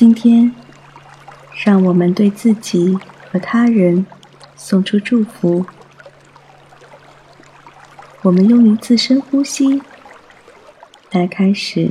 今天，让我们对自己和他人送出祝福。我们用一次深呼吸来开始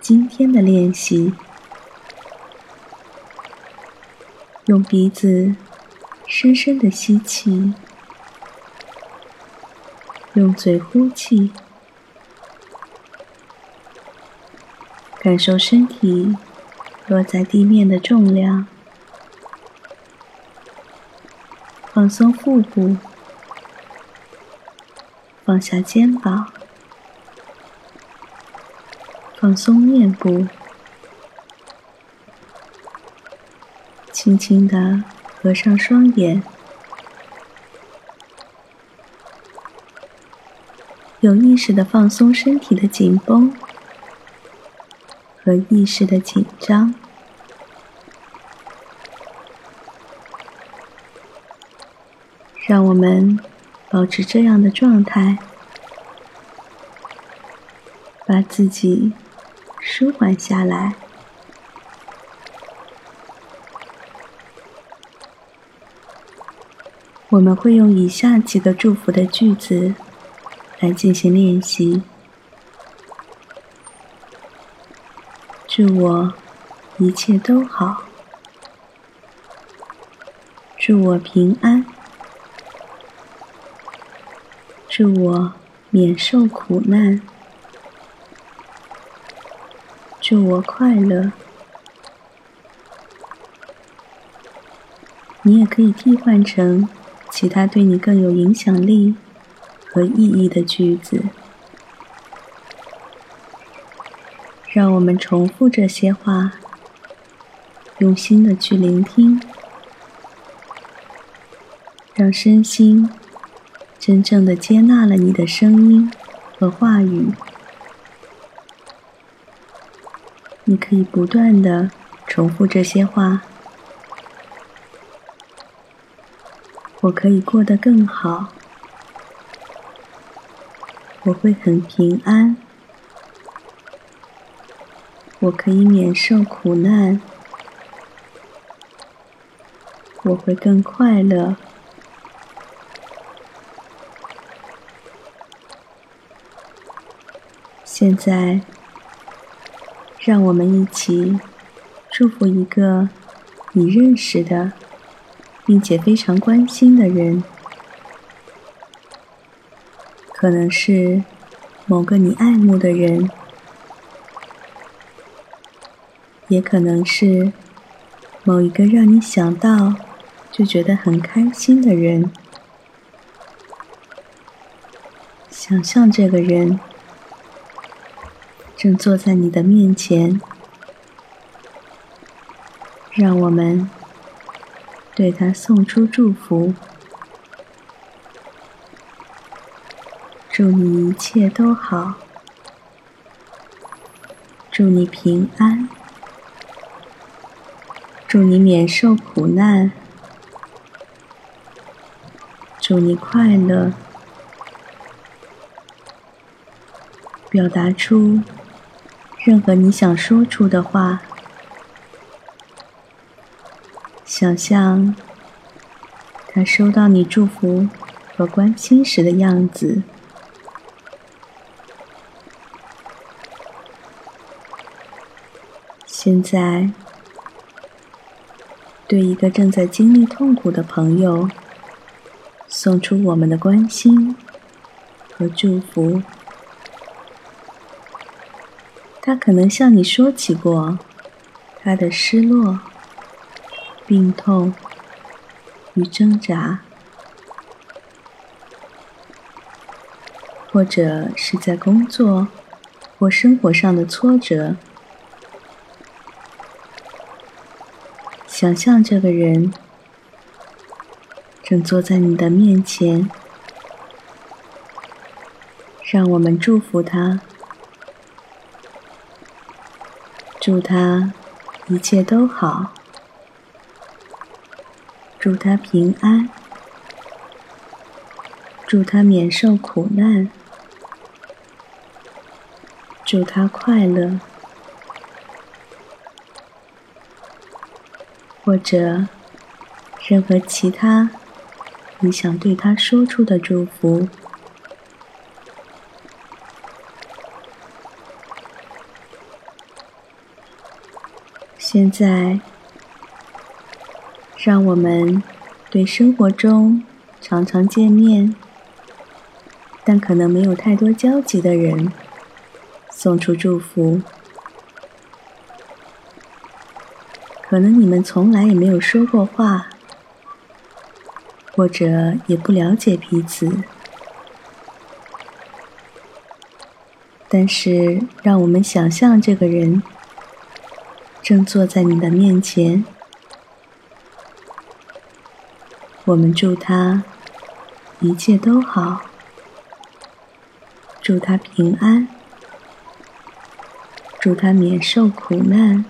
今天的练习。用鼻子深深的吸气，用嘴呼气，感受身体。落在地面的重量，放松腹部，放下肩膀，放松面部，轻轻的合上双眼，有意识的放松身体的紧绷。和意识的紧张，让我们保持这样的状态，把自己舒缓下来。我们会用以下几个祝福的句子来进行练习。祝我一切都好，祝我平安，祝我免受苦难，祝我快乐。你也可以替换成其他对你更有影响力和意义的句子。让我们重复这些话，用心的去聆听，让身心真正的接纳了你的声音和话语。你可以不断的重复这些话。我可以过得更好，我会很平安。我可以免受苦难，我会更快乐。现在，让我们一起祝福一个你认识的，并且非常关心的人，可能是某个你爱慕的人。也可能是某一个让你想到就觉得很开心的人。想象这个人正坐在你的面前，让我们对他送出祝福，祝你一切都好，祝你平安。祝你免受苦难，祝你快乐。表达出任何你想说出的话，想象他收到你祝福和关心时的样子。现在。对一个正在经历痛苦的朋友，送出我们的关心和祝福。他可能向你说起过他的失落、病痛与挣扎，或者是在工作或生活上的挫折。想象这个人正坐在你的面前，让我们祝福他，祝他一切都好，祝他平安，祝他免受苦难，祝他快乐。或者任何其他你想对他说出的祝福。现在，让我们对生活中常常见面，但可能没有太多交集的人送出祝福。可能你们从来也没有说过话，或者也不了解彼此，但是让我们想象这个人。正坐在你的面前，我们祝他一切都好，祝他平安，祝他免受苦难，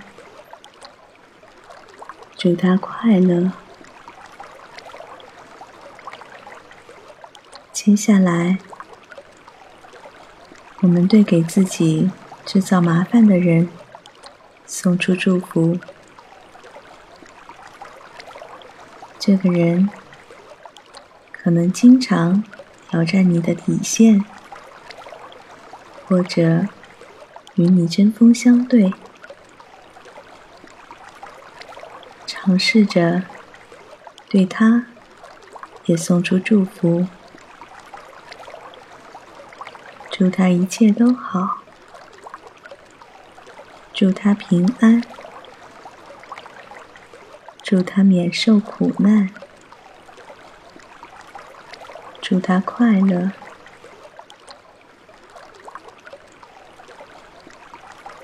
祝他快乐。接下来，我们对给自己制造麻烦的人。送出祝福。这个人可能经常挑战你的底线，或者与你针锋相对。尝试着对他也送出祝福，祝他一切都好。祝他平安，祝他免受苦难，祝他快乐。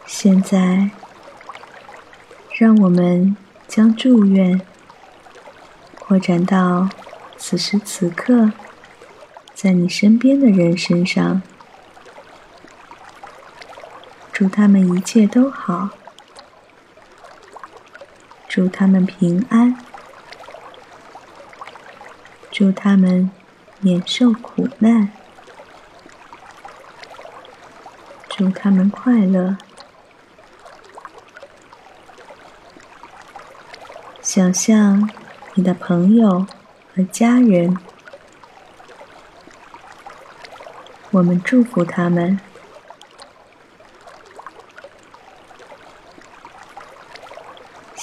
现在，让我们将祝愿扩展到此时此刻在你身边的人身上。祝他们一切都好，祝他们平安，祝他们免受苦难，祝他们快乐。想象你的朋友和家人，我们祝福他们。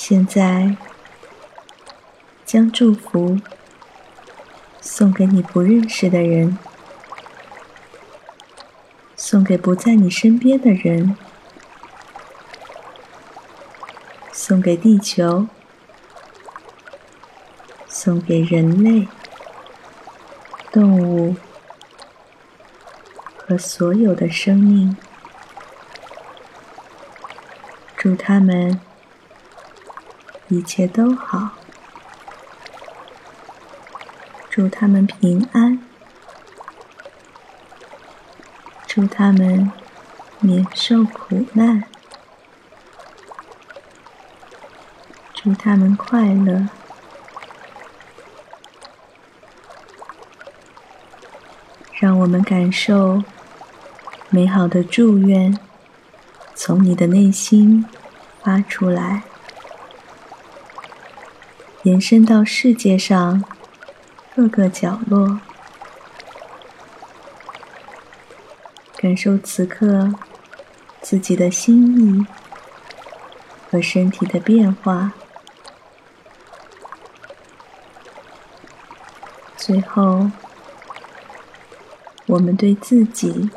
现在，将祝福送给你不认识的人，送给不在你身边的人，送给地球，送给人类、动物和所有的生命，祝他们。一切都好，祝他们平安，祝他们免受苦难，祝他们快乐。让我们感受美好的祝愿从你的内心发出来。延伸到世界上各个角落，感受此刻自己的心意和身体的变化。最后，我们对自己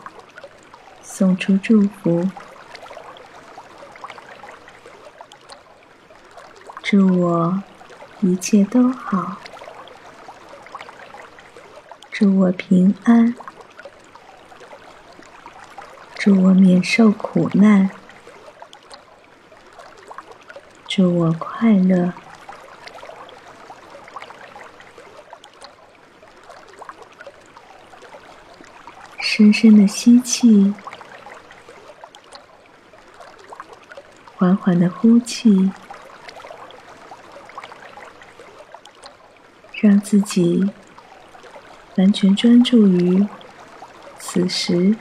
送出祝福，祝我。一切都好，祝我平安，祝我免受苦难，祝我快乐。深深的吸气，缓缓的呼气。自己完全专注于此时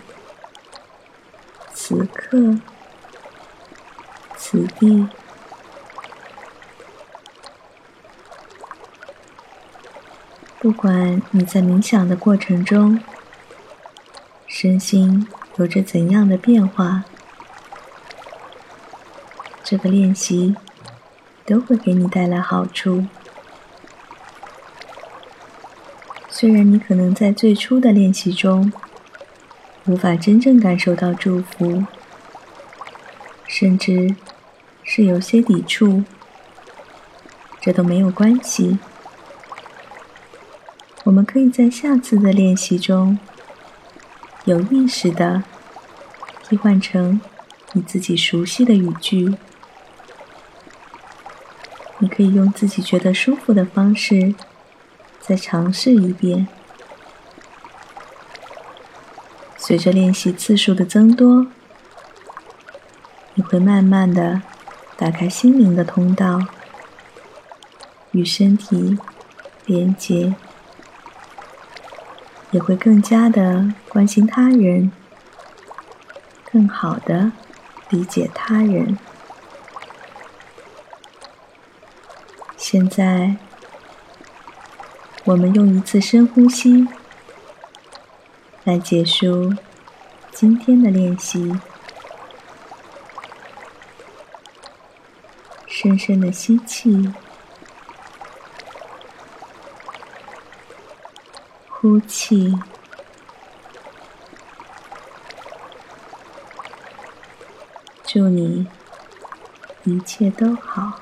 此刻此地。不管你在冥想的过程中身心有着怎样的变化这个练习都会给你带来好处。虽然你可能在最初的练习中无法真正感受到祝福，甚至是有些抵触，这都没有关系。我们可以在下次的练习中，有意识的替换成你自己熟悉的语句。你可以用自己觉得舒服的方式再尝试一遍。随着练习次数的增多，你会慢慢的打开心灵的通道，与身体连接。也会更加的关心他人，更好的理解他人。现在，我们用一次深呼吸来结束今天的练习。深深的吸气。呼气，祝你一切都好。